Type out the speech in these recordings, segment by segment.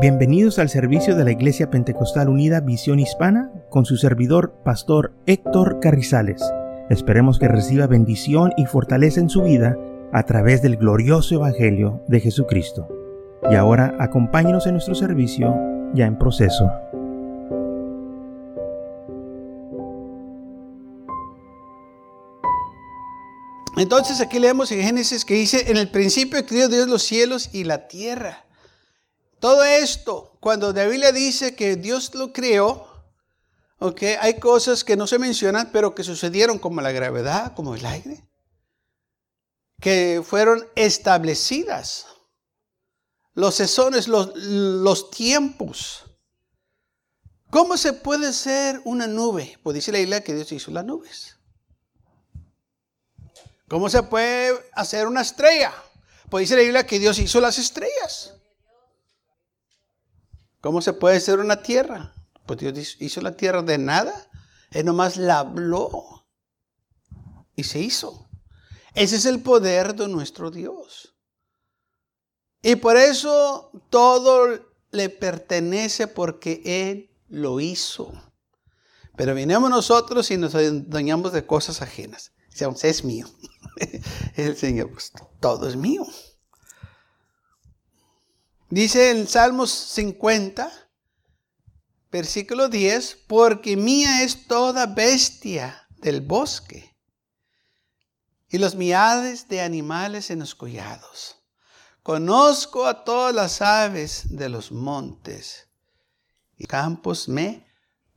Bienvenidos al servicio de la Iglesia Pentecostal Unida Visión Hispana con su servidor, Pastor Héctor Carrizales. Esperemos que reciba bendición y fortaleza en su vida a través del glorioso Evangelio de Jesucristo. Y ahora acompáñenos en nuestro servicio ya en proceso. Entonces aquí leemos en Génesis que dice, en el principio creó Dios los cielos y la tierra. Todo esto, cuando David le dice que Dios lo creó, okay, hay cosas que no se mencionan, pero que sucedieron como la gravedad, como el aire, que fueron establecidas. Los sesones, los, los tiempos. ¿Cómo se puede ser una nube? Pues dice la isla que Dios hizo las nubes. ¿Cómo se puede hacer una estrella? Pues dice la Biblia que Dios hizo las estrellas. ¿Cómo se puede hacer una tierra? Pues Dios hizo la tierra de nada. Él nomás la habló y se hizo. Ese es el poder de nuestro Dios. Y por eso todo le pertenece porque Él lo hizo. Pero vinimos nosotros y nos dañamos de cosas ajenas. Decíamos, es mío. el Señor, pues todo es mío. Dice en Salmos 50, versículo 10, porque mía es toda bestia del bosque y los miades de animales en los collados. Conozco a todas las aves de los montes y campos me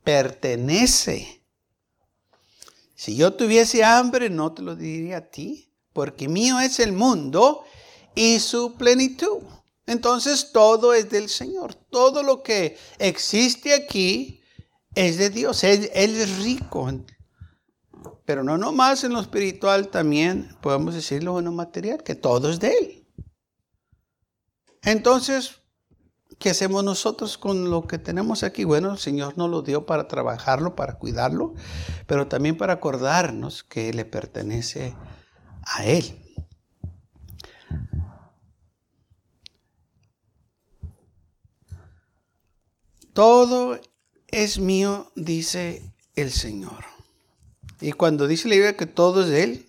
pertenece. Si yo tuviese hambre, no te lo diría a ti, porque mío es el mundo y su plenitud. Entonces todo es del Señor. Todo lo que existe aquí es de Dios. Él, es rico. Pero no nomás en lo espiritual, también podemos decirlo en lo material, que todo es de Él. Entonces, ¿qué hacemos nosotros con lo que tenemos aquí? Bueno, el Señor nos lo dio para trabajarlo, para cuidarlo, pero también para acordarnos que le pertenece a Él. Todo es mío, dice el Señor. Y cuando dice la Biblia que todo es de Él,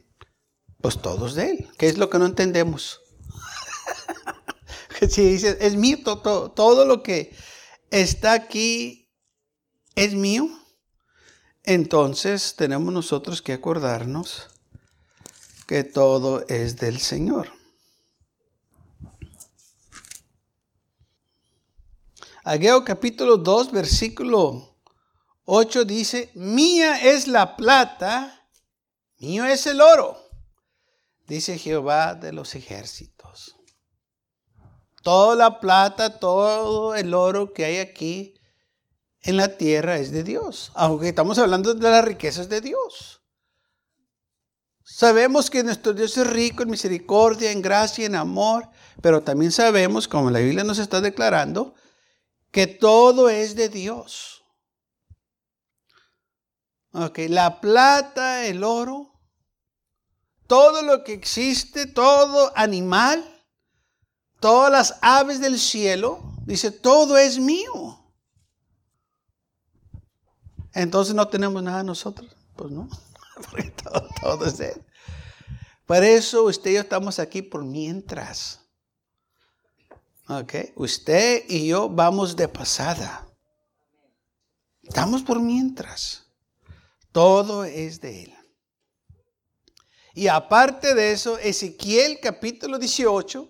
pues todo es de Él. ¿Qué es lo que no entendemos? si dice, es mío, todo, todo lo que está aquí es mío, entonces tenemos nosotros que acordarnos que todo es del Señor. Ageo capítulo 2, versículo 8 dice, mía es la plata, mío es el oro, dice Jehová de los ejércitos. Toda la plata, todo el oro que hay aquí en la tierra es de Dios, aunque estamos hablando de las riquezas de Dios. Sabemos que nuestro Dios es rico en misericordia, en gracia, en amor, pero también sabemos, como la Biblia nos está declarando, que todo es de Dios. Ok, la plata, el oro, todo lo que existe, todo animal, todas las aves del cielo, dice, todo es mío. Entonces no tenemos nada nosotros, pues no, porque todo, todo es Él. Por eso usted y yo estamos aquí por mientras. Okay. Usted y yo vamos de pasada. Estamos por mientras. Todo es de Él. Y aparte de eso, Ezequiel capítulo 18,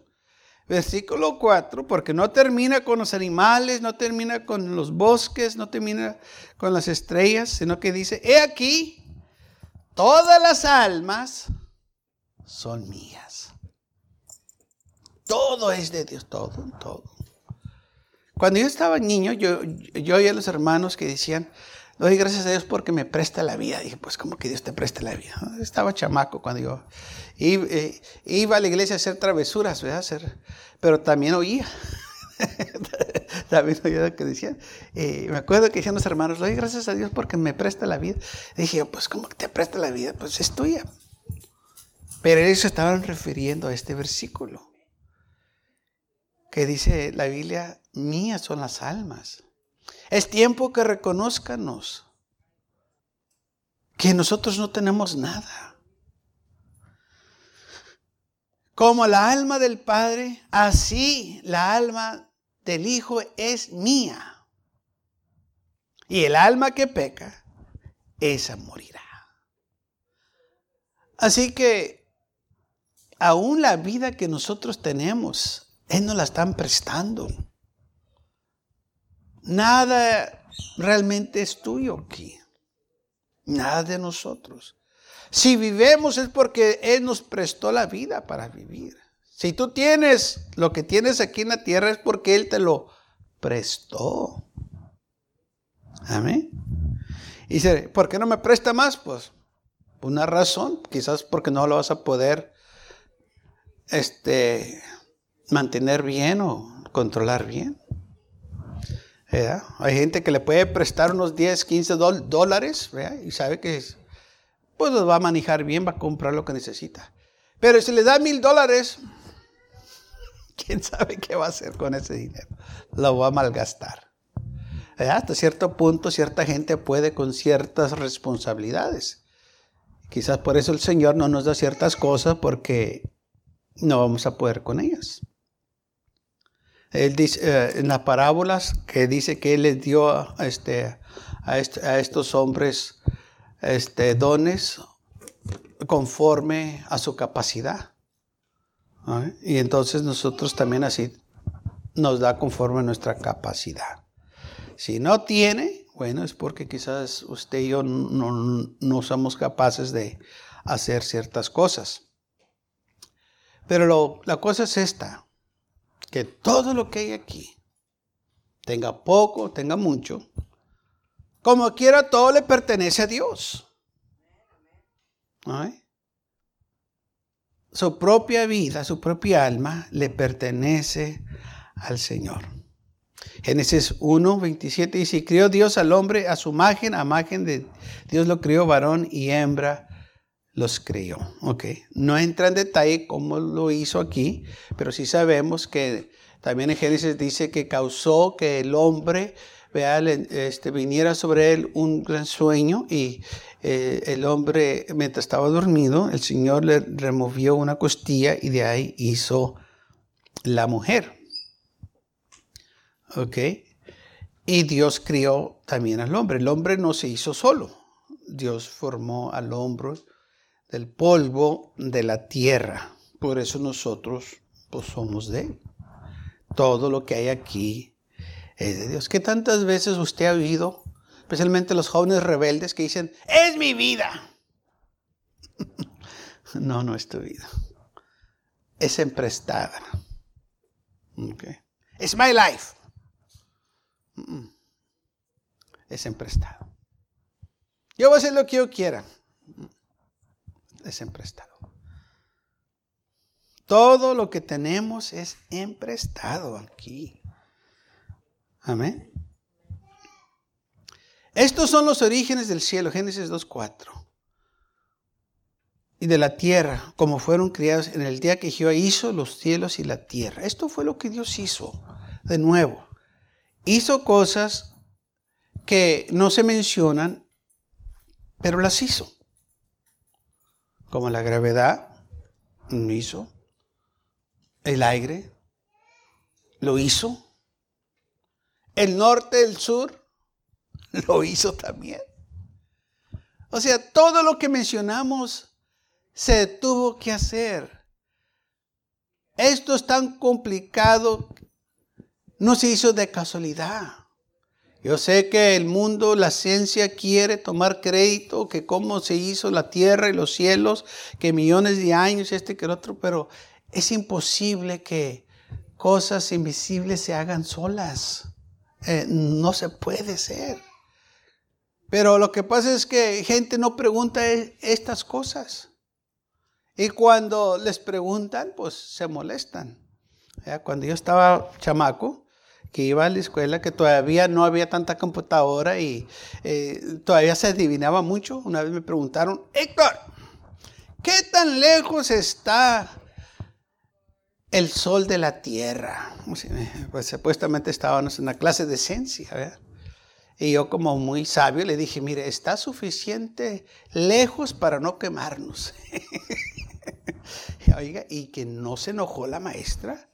versículo 4, porque no termina con los animales, no termina con los bosques, no termina con las estrellas, sino que dice, he aquí, todas las almas son mías. Todo es de Dios, todo, todo. Cuando yo estaba niño, yo, yo oía a los hermanos que decían, doy gracias a Dios porque me presta la vida. dije, pues, ¿cómo que Dios te presta la vida? Estaba chamaco cuando yo eh, iba, a la iglesia a hacer travesuras, ¿verdad? pero también oía. también oía lo que decían. Eh, me acuerdo que decían los hermanos, doy gracias a Dios porque me presta la vida. dije, pues, ¿cómo que te presta la vida? Pues es tuya. Pero ellos estaban refiriendo a este versículo que dice la Biblia, mías son las almas. Es tiempo que reconozcanos que nosotros no tenemos nada. Como la alma del Padre, así la alma del Hijo es mía. Y el alma que peca, esa morirá. Así que aún la vida que nosotros tenemos, Él nos la están prestando. Nada realmente es tuyo aquí. Nada de nosotros. Si vivemos es porque Él nos prestó la vida para vivir. Si tú tienes lo que tienes aquí en la tierra es porque Él te lo prestó. Amén. Y dice, ¿por qué no me presta más? Pues una razón, quizás porque no lo vas a poder este, mantener bien o controlar bien. Hay gente que le puede prestar unos 10, 15 dólares y sabe que pues los va a manejar bien, va a comprar lo que necesita. Pero si le da mil dólares, quién sabe qué va a hacer con ese dinero. Lo va a malgastar. Hasta cierto punto, cierta gente puede con ciertas responsabilidades. Quizás por eso el Señor no nos da ciertas cosas porque no vamos a poder con ellas. Él dice eh, en las parábolas que dice que Él les dio a, este, a, estos hombres este, dones conforme a su capacidad. Y entonces nosotros también así nos da conforme a nuestra capacidad. Si no tiene, bueno, es porque quizás usted y yo no, no somos capaces de hacer ciertas cosas. Pero la cosa es esta que todo lo que hay aquí, tenga poco, tenga mucho, como quiera, todo le pertenece a Dios. Su propia vida, su propia alma le pertenece al Señor. Génesis 1, 27 dice, crió Dios al hombre a su imagen, a imagen de Dios lo crió varón y hembra los creyó. Ok, no entra en detalle cómo lo hizo aquí, pero sí sabemos que también en Génesis dice que causó que el hombre vea, este, viniera sobre él un gran sueño y eh, el hombre, mientras estaba dormido, el Señor le removió una costilla y de ahí hizo la mujer. Ok, y Dios crió también al hombre. El hombre no se hizo solo. Dios formó al hombre del polvo de la tierra. Por eso nosotros pues, somos de Él. Todo lo que hay aquí es de Dios. ¿Qué tantas veces usted ha oído, especialmente los jóvenes rebeldes, que dicen, es mi vida? no, no es tu vida. Es emprestada. Okay. Es my life. Es emprestado. Yo voy a hacer lo que yo quiera es emprestado. Todo lo que tenemos es emprestado aquí. Amén. Estos son los orígenes del cielo, Génesis 2.4. Y de la tierra, como fueron criados en el día que Jehová hizo los cielos y la tierra. Esto fue lo que Dios hizo, de nuevo. Hizo cosas que no se mencionan, pero las hizo como la gravedad, lo hizo. El aire, lo hizo. El norte, el sur, lo hizo también. O sea, todo lo que mencionamos se tuvo que hacer. Esto es tan complicado, no se hizo de casualidad. Yo sé que el mundo, la ciencia quiere tomar crédito, que cómo se hizo la tierra y los cielos, que millones de años, este que el otro, pero es imposible que cosas invisibles se hagan solas. Eh, no se puede ser. Pero lo que pasa es que gente no pregunta e, estas cosas. Y cuando les preguntan, pues se molestan. Cuando yo estaba chamaco, que iba a la escuela, que todavía no había tanta computadora y eh, todavía se adivinaba mucho. Una vez me preguntaron, Héctor, ¿qué tan lejos está el sol de la tierra. Pues supuestamente estábamos en una clase de ciencia, ¿verdad? Y yo como muy sabio le dije, mire, está suficiente lejos para no quemarnos. Oiga, y que no se enojó la maestra.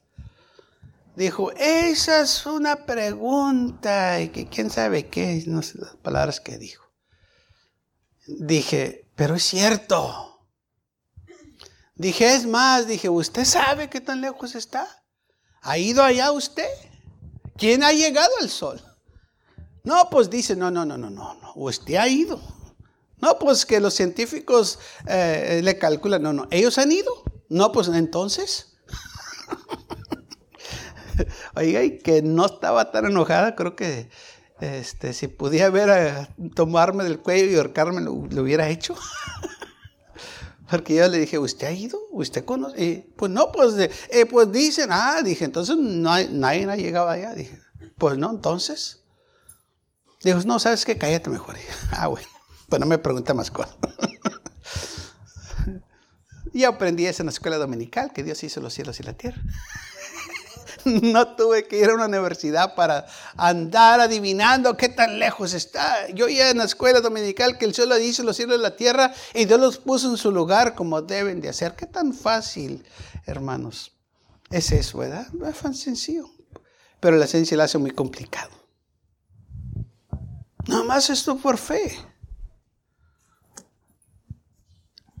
Dijo, esa es una pregunta, y que quién sabe qué, no sé las palabras que dijo. Dije, pero es cierto. Dije, es más, dije, ¿usted sabe qué tan lejos está? ¿Ha ido allá usted? ¿Quién ha llegado al sol? No, pues dice, no, no, no, no, no, no, usted ha ido. No, pues que los científicos eh, le calculan, no, no, ellos han ido. No, pues entonces. Oiga, y que no estaba tan enojada, creo que este, si pudiera ver a tomarme del cuello y ahorcarme, lo, hubiera hecho. Porque yo le dije, ¿usted ha ido? ¿Usted conoce? Y, pues no, pues, eh, pues dicen, ah, dije, entonces no nadie ha llegado allá. Dije, pues no, entonces. Dijo, no, ¿sabes qué? Cállate mejor. ah, bueno, pues no me pregunta más cosas. y aprendí eso en la escuela dominical, que Dios hizo los cielos y la tierra. no tuve que ir a una universidad para andar adivinando qué tan lejos está. Yo ya en la escuela dominical que el cielo dice los cielos y la tierra y Dios los puso en su lugar como deben de hacer. Qué tan fácil, hermanos. Es eso, ¿verdad? No es tan sencillo. Pero la ciencia la hace muy complicado. Nada más esto por fe.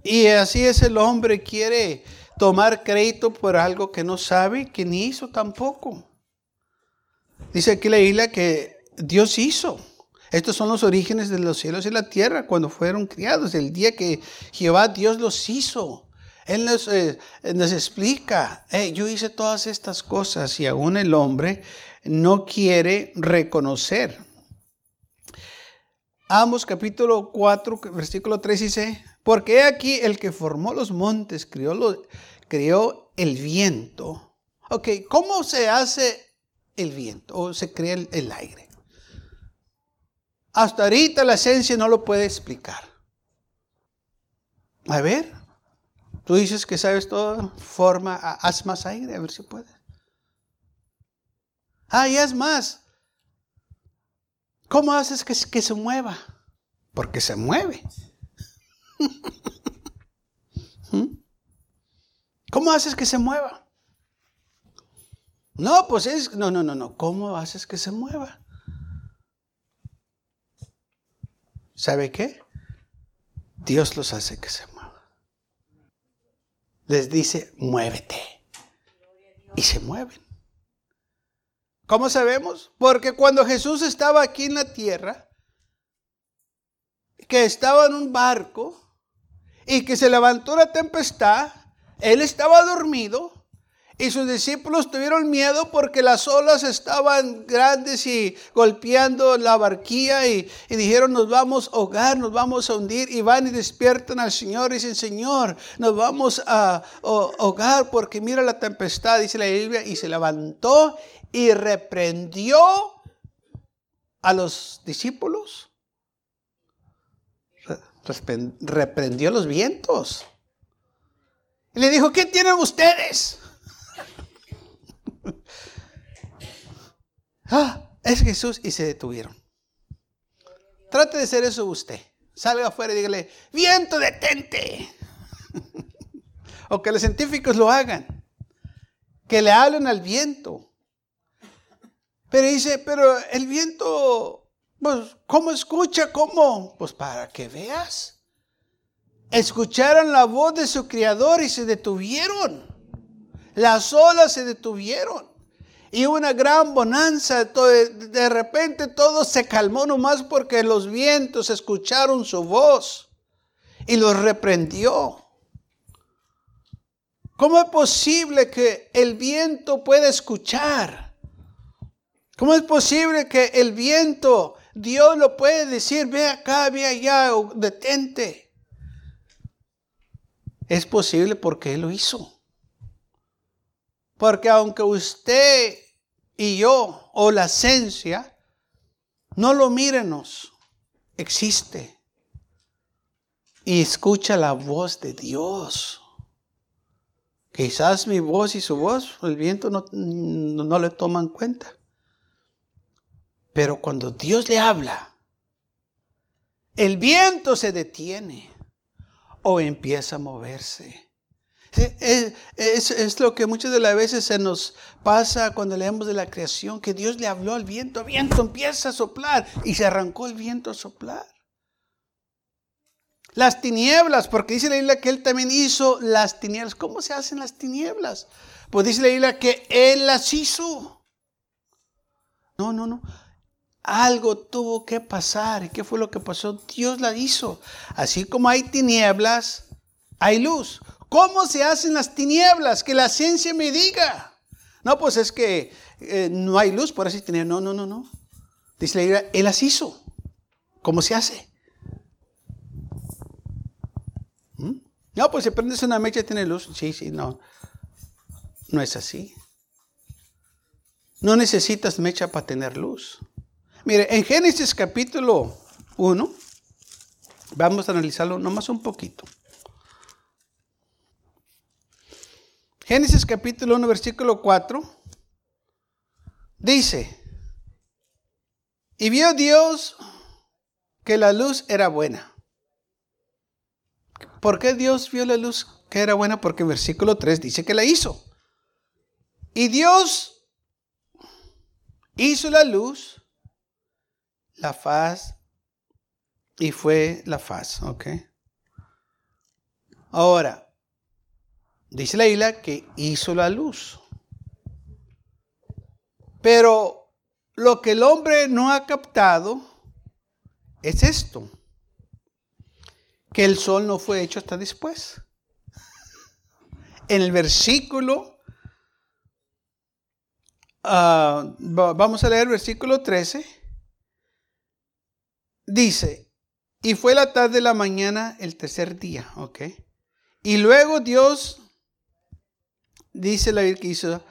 Y así es el hombre, quiere tomar crédito por algo que no sabe, que ni hizo tampoco. Dice aquí la isla que Dios hizo. Estos son los orígenes de los cielos y la tierra cuando fueron criados, el día que Jehová Dios los hizo. Él nos, eh, explica, yo hice todas estas cosas y aún el hombre no quiere reconocer. Amos capítulo 4, versículo 3 dice, porque aquí el que formó los montes, crió, el viento. Ok, ¿cómo se hace el viento o se crea el, aire? Hasta ahorita la esencia no lo puede explicar. A ver, tú dices que sabes todo, forma, haz más aire, a ver si puedes. Ah, y haz más. ¿Cómo haces que se mueva? Porque se mueve. ¿Mm? ¿Cómo haces que se mueva? No, pues es, no, no, no, no. ¿Cómo haces que se mueva? ¿Sabe qué? Dios los hace que se muevan. Les dice, muévete. Y se mueven. ¿Cómo sabemos? Porque cuando Jesús estaba aquí en la tierra, que estaba en un barco y que se levantó la tempestad, él estaba dormido y sus discípulos tuvieron miedo porque las olas estaban grandes y golpeando la barquilla y, dijeron nos vamos a ahogar, nos vamos a hundir y van y despiertan al Señor y dicen Señor, nos vamos a, ahogar porque mira la tempestad, dice la Biblia, y se levantó y reprendió a los discípulos. Reprendió los vientos. Y le dijo, ¿qué tienen ustedes? ah, es Jesús. Y se detuvieron. Trate de ser eso usted. Salga afuera y dígale, viento, detente. o que los científicos lo hagan. Que le hablen al viento. Pero dice, pero el viento, pues, ¿cómo escucha? ¿Cómo? Pues para que veas escucharon la voz de su criador y se detuvieron. Las olas se detuvieron. Y una gran bonanza. De repente todo se calmó nomás porque los vientos escucharon su voz y los reprendió. ¿Cómo es posible que el viento pueda escuchar? ¿Cómo es posible que el viento, Dios lo puede decir, ve acá, ve allá, detente? Es posible porque Él lo hizo. Porque aunque usted y yo o la esencia no lo mírenos, existe. Y escucha la voz de Dios. Quizás mi voz y su voz, el viento no, no, le toman cuenta. Pero cuando Dios le habla, el viento se detiene o empieza a moverse. Es, lo que muchas de las veces se nos pasa cuando leemos de la creación, que Dios le habló al viento, viento empieza a soplar y se arrancó el viento a soplar. Las tinieblas, porque dice la Biblia que Él también hizo las tinieblas. ¿Cómo se hacen las tinieblas? Pues dice la Biblia que Él las hizo. No, no, no. Algo tuvo que pasar. ¿Y qué fue lo que pasó? Dios la hizo. Así como hay tinieblas, hay luz. ¿Cómo se hacen las tinieblas? Que la ciencia me diga. No, pues es que eh, no hay luz, por así tinieblas. No, no, no, no. Dice la Biblia, Él las hizo. ¿Cómo se hace? ¿Mm? No, pues si prendes una mecha tiene luz. Sí, sí, no. No es así. No necesitas mecha para tener luz. Mire, en Génesis capítulo 1, vamos a analizarlo nomás un poquito. Génesis capítulo 1, versículo 4, dice, y vio Dios que la luz era buena. ¿Por qué Dios vio la luz que era buena? Porque en versículo 3 dice que la hizo. Y Dios hizo la luz, la faz, y fue la faz, ¿ok? Ahora, Dice la isla que hizo la luz. Pero lo que el hombre no ha captado es esto, que el sol no fue hecho hasta después. En el versículo, ah, vamos a leer el versículo 13, dice, y fue la tarde de la mañana el tercer día, ¿ok? Y luego Dios dice la Biblia que hizo,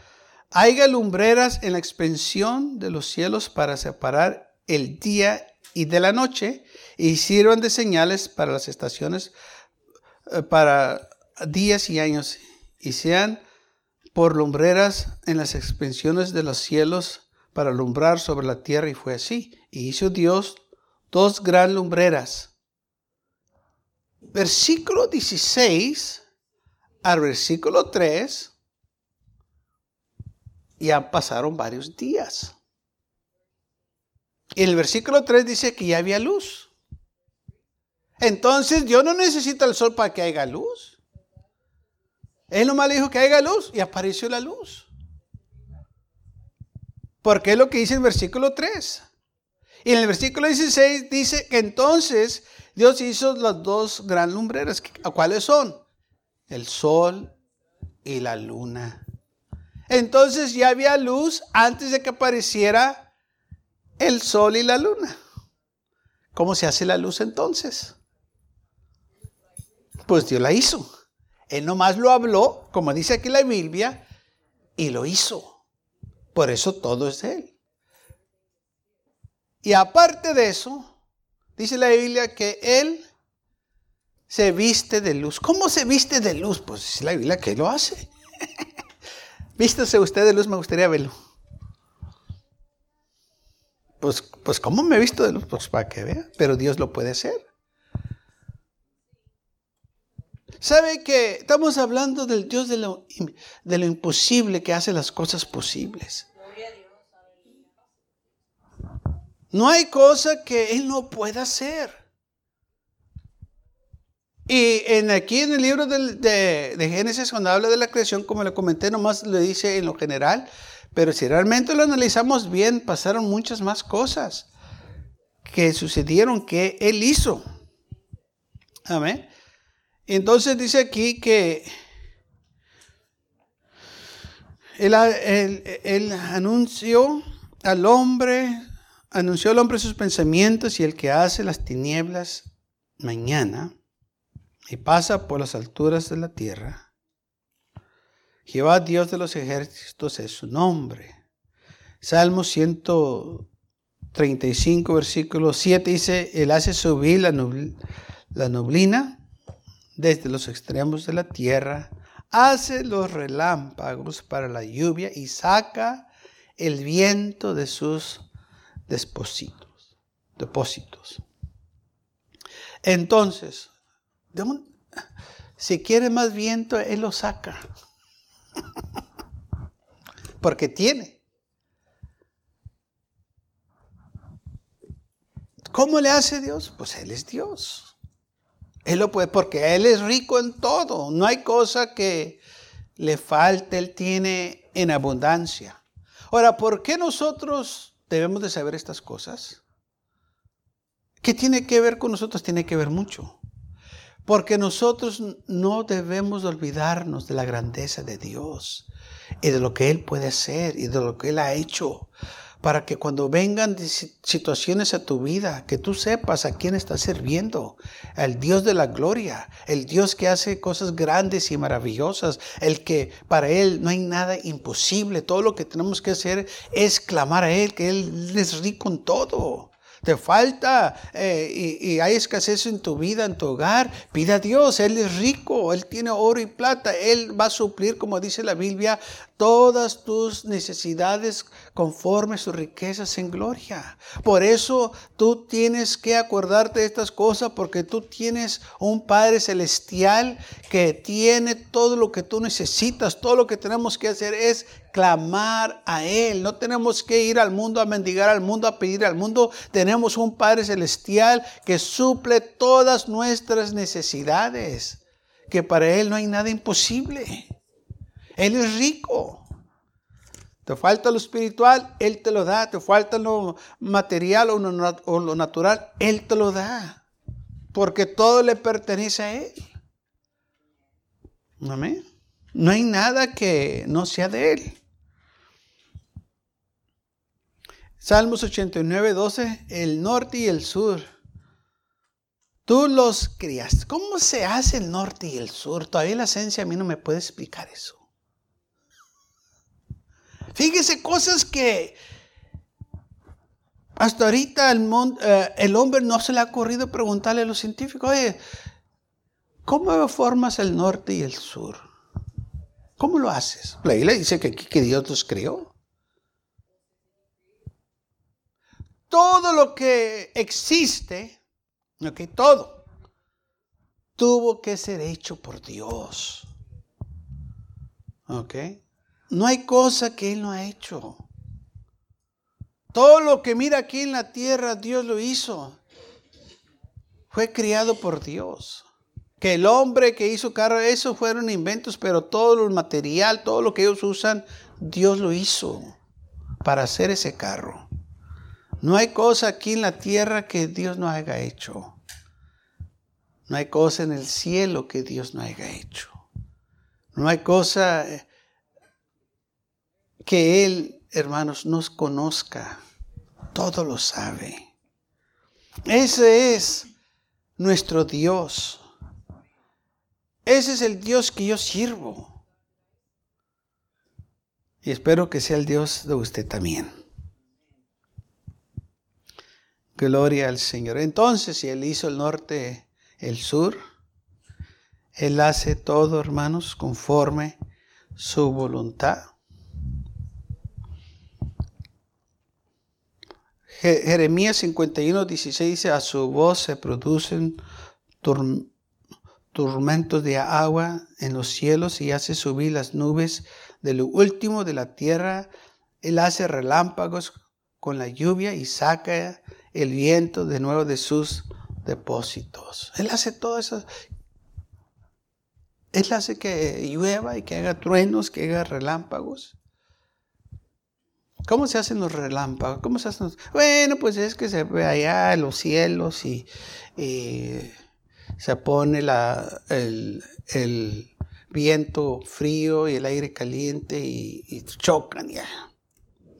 haya lumbreras en la expansión de los cielos para separar el día y de la noche y sirvan de señales para las estaciones, eh, para días y años y sean por lumbreras en las expansiones de los cielos para alumbrar sobre la tierra y fue así. Y hizo Dios dos gran lumbreras. Versículo 16 al versículo 3 ya pasaron varios días. Y el versículo 3 dice que ya había luz. Entonces Dios no necesita el sol para que haya luz. Él nomás le dijo que haya luz y apareció la luz. Porque es lo que dice el versículo 3. Y en el versículo 16 dice que entonces Dios hizo las dos gran lumbreras. ¿Cuáles son? El sol y la luna. Entonces ya había luz antes de que apareciera el sol y la luna. ¿Cómo se hace la luz entonces? Pues Dios la hizo. Él nomás lo habló, como dice aquí la Biblia, y lo hizo. Por eso todo es de Él. Y aparte de eso, dice la Biblia que Él se viste de luz. ¿Cómo se viste de luz? Pues dice la Biblia que lo hace. Vístase usted de luz, me gustaría verlo. Pues, pues ¿cómo me he visto de luz? Pues para que vea, pero Dios lo puede hacer. ¿Sabe que estamos hablando del Dios de lo, de lo imposible que hace las cosas posibles? No hay cosa que Él no pueda hacer. Y en, aquí en el libro de, Génesis, cuando habla de la creación, como le comenté, nomás le dice en lo general, pero si realmente lo analizamos bien, pasaron muchas más cosas que sucedieron que Él hizo. Amén. Entonces dice aquí que él, anunció al hombre, anunció al hombre sus pensamientos y el que hace las tinieblas mañana y pasa por las alturas de la tierra. Jehová Dios de los ejércitos es su nombre. Salmo 135, versículo 7 dice, Él hace subir la, la nublina desde los extremos de la tierra, hace los relámpagos para la lluvia y saca el viento de sus depósitos. depósitos. Entonces, si quiere más viento, Él lo saca. Porque tiene. ¿Cómo le hace Dios? Pues Él es Dios. Él lo puede, porque Él es rico en todo. No hay cosa que le falte. Él tiene en abundancia. Ahora, ¿por qué nosotros debemos de saber estas cosas? ¿Qué tiene que ver con nosotros? Tiene que ver mucho. Porque nosotros no debemos olvidarnos de la grandeza de Dios y de lo que Él puede hacer y de lo que Él ha hecho para que cuando vengan situaciones a tu vida, que tú sepas a quién estás sirviendo, al Dios de la gloria, el Dios que hace cosas grandes y maravillosas, el que para Él no hay nada imposible, todo lo que tenemos que hacer es clamar a Él, que Él es rico en todo te falta eh, y, hay escasez en tu vida, en tu hogar, pida a Dios, Él es rico, Él tiene oro y plata, Él va a suplir, como dice la Biblia, todas tus necesidades conforme sus riquezas en gloria. Por eso tú tienes que acordarte de estas cosas porque tú tienes un Padre celestial que tiene todo lo que tú necesitas. Todo lo que tenemos que hacer es clamar a Él. No tenemos que ir al mundo a mendigar al mundo, a pedir al mundo. Tenemos un Padre celestial que suple todas nuestras necesidades. Que para Él no hay nada imposible. Él es rico. Te falta lo espiritual, Él te lo da. Te falta lo material o lo, natural, Él te lo da. Porque todo le pertenece a Él. Amén. No hay nada que no sea de Él. Salmos 89, 12, el norte y el sur. Tú los criaste. ¿Cómo se hace el norte y el sur? Todavía la esencia a mí no me puede explicar eso. Fíjese cosas que hasta ahorita el, eh, el, hombre no se le ha ocurrido preguntarle a los científicos, oye, ¿cómo formas el norte y el sur? ¿Cómo lo haces? La Biblia dice que, que Dios los creó. Todo lo que existe, ok, todo, tuvo que ser hecho por Dios. ¿Ok? No hay cosa que Él no ha hecho. Todo lo que mira aquí en la tierra, Dios lo hizo. Fue criado por Dios. Que el hombre que hizo carro, eso fueron inventos, pero todo el material, todo lo que ellos usan, Dios lo hizo para hacer ese carro. No hay cosa aquí en la tierra que Dios no haya hecho. No hay cosa en el cielo que Dios no haya hecho. No hay cosa eh, que Él, hermanos, nos conozca. Todo lo sabe. Ese es nuestro Dios. Ese es el Dios que yo sirvo. Y espero que sea el Dios de usted también. Gloria al Señor. Entonces, si Él hizo el norte, el sur, Él hace todo, hermanos, conforme su voluntad. Jeremías 51, 16 dice, a su voz se producen tormentos de agua en los cielos y hace subir las nubes de lo último de la tierra. Él hace relámpagos con la lluvia y saca el viento de nuevo de sus depósitos. Él hace todo eso. Él hace que llueva y que haga truenos, que haga relámpagos. ¿Cómo se hacen los relámpagos? ¿Cómo se hacen Bueno, pues es que se ve allá en los cielos y, se pone la, el, viento frío y el aire caliente y, chocan y,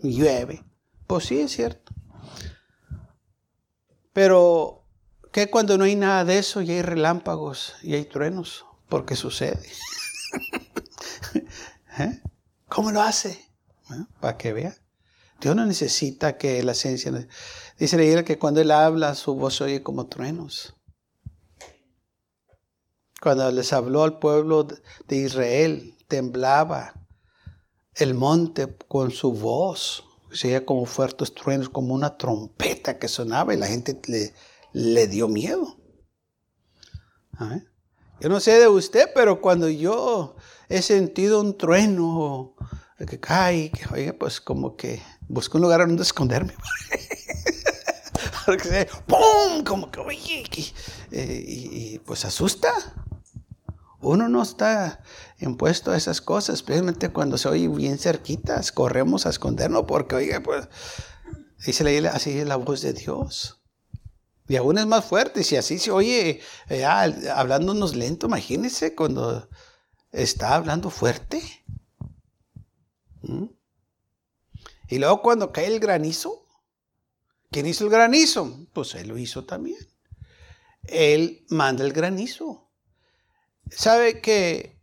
y llueve. Pues sí, es cierto. Pero, ¿qué cuando no hay nada de eso y hay relámpagos y hay truenos? Porque sucede. ¿Eh? ¿Cómo lo hace? Para que vea. Dios no necesita que la esencia... Dice la que cuando Él habla, su voz oye como truenos. Cuando les habló al pueblo de Israel, temblaba el monte con su voz. Se como fuertes truenos, como una trompeta que sonaba y la gente le, le dio miedo. Yo no sé de usted, pero cuando yo he sentido un trueno que cae, que oye, pues como que busco un lugar donde esconderme. ¡Pum! Como que, oye, eh, y, pues asusta. Uno no está impuesto a esas cosas, especialmente cuando se oye bien cerquitas, corremos a escondernos porque, oye, pues, dice así es la voz de Dios. Y aún es más fuerte, si así se oye eh, hablándonos lento, imagínense cuando está hablando fuerte. ¿Mm? Y luego cuando cae el granizo, ¿quién hizo el granizo? Pues él lo hizo también. Él manda el granizo. ¿Sabe que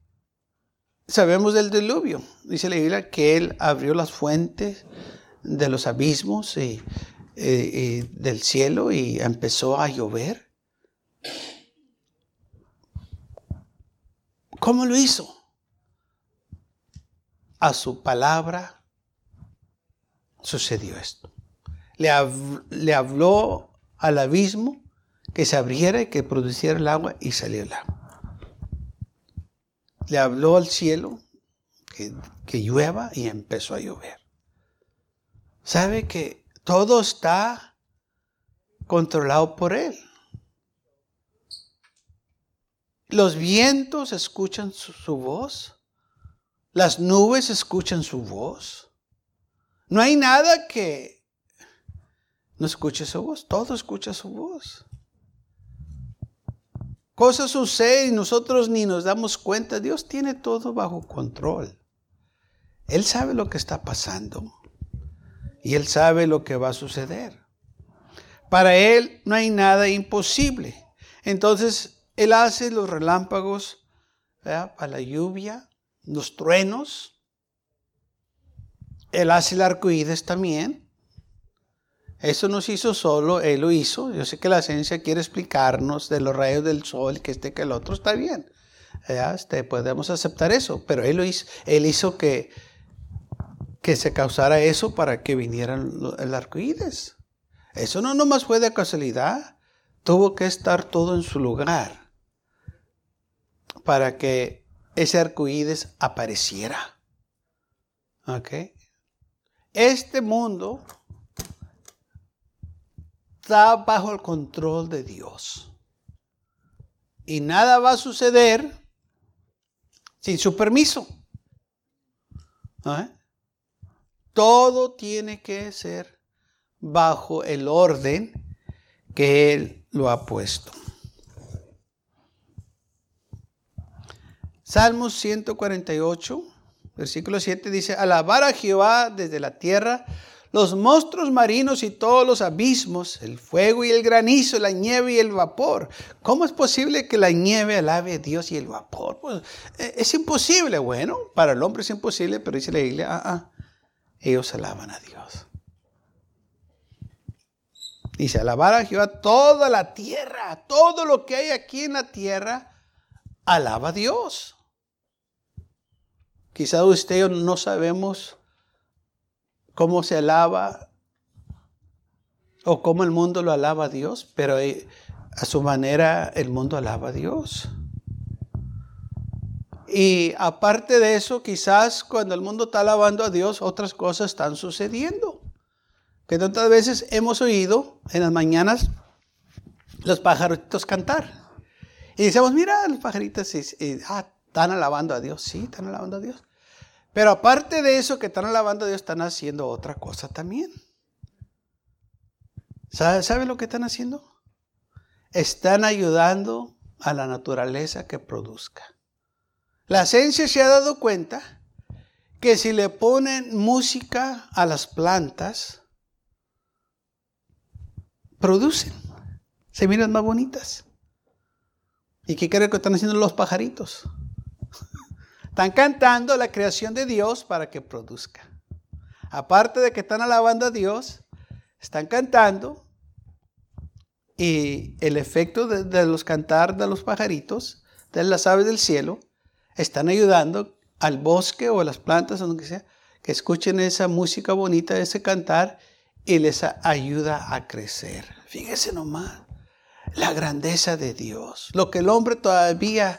sabemos del diluvio? Dice la Biblia que él abrió las fuentes de los abismos y, del cielo y empezó a llover. ¿Cómo lo hizo? A su palabra sucedió esto. Le, le habló al abismo que se abriera y que produciera el agua y salió el agua. Le habló al cielo que, que llueva y empezó a llover. ¿Sabe que todo está controlado por Él? Los vientos escuchan su, voz. Las nubes escuchan su voz. No hay nada que no escuche su voz. Todo escucha su voz. Cosas suceden y nosotros ni nos damos cuenta. Dios tiene todo bajo control. Él sabe lo que está pasando. Y Él sabe lo que va a suceder. Para Él no hay nada imposible. Entonces, él hace los relámpagos para la lluvia, los truenos. Él hace el arco iris también. Eso no se hizo solo, Él lo hizo. Yo sé que la ciencia quiere explicarnos de los rayos del sol, que este, que el otro, está bien. Este, podemos aceptar eso, pero Él lo hizo, Él hizo que, que se causara eso para que viniera el arco iris. Eso no nomás fue de casualidad, tuvo que estar todo en su lugar para que ese arcoíris apareciera. ¿Ok? Este mundo está bajo el control de Dios. Y nada va a suceder sin su permiso. Todo tiene que ser bajo el orden que Él lo ha puesto. Salmos 148, versículo 7 dice, alabar a Jehová desde la tierra, los monstruos marinos y todos los abismos, el fuego y el granizo, la nieve y el vapor. ¿Cómo es posible que la nieve alabe a Dios y el vapor? Pues e, es imposible, bueno, para el hombre es imposible, pero dice la Biblia, ah, ah, ellos alaban a Dios. Dice, alabar a Jehová toda la tierra, todo lo que hay aquí en la tierra, alaba a Dios. Quizá usted no sabemos cómo se alaba o cómo el mundo lo alaba a Dios, pero eh, a su manera el mundo alaba a Dios. Y aparte de eso, quizás cuando el mundo está alabando a Dios, otras cosas están sucediendo. Que tantas veces hemos oído en las mañanas los pajaritos cantar. Y decimos, mira, los pajaritos ah, están alabando a Dios. Sí, están alabando a Dios. Pero aparte de eso que están alabando a Dios, están haciendo otra cosa también. ¿Sabe, lo que están haciendo? Están ayudando a la naturaleza que produzca. La ciencia se ha dado cuenta que si le ponen música a las plantas, producen, se miran más bonitas. ¿Y qué creen que están haciendo los pajaritos? Están cantando la creación de Dios para que produzca. Aparte de que están alabando a Dios, están cantando y el efecto de, los cantar de los pajaritos de las aves del cielo están ayudando al bosque o a las plantas, o lo que sea, que escuchen esa música bonita, ese cantar, y les ayuda a crecer. Fíjese nomás la grandeza de Dios, lo que el hombre todavía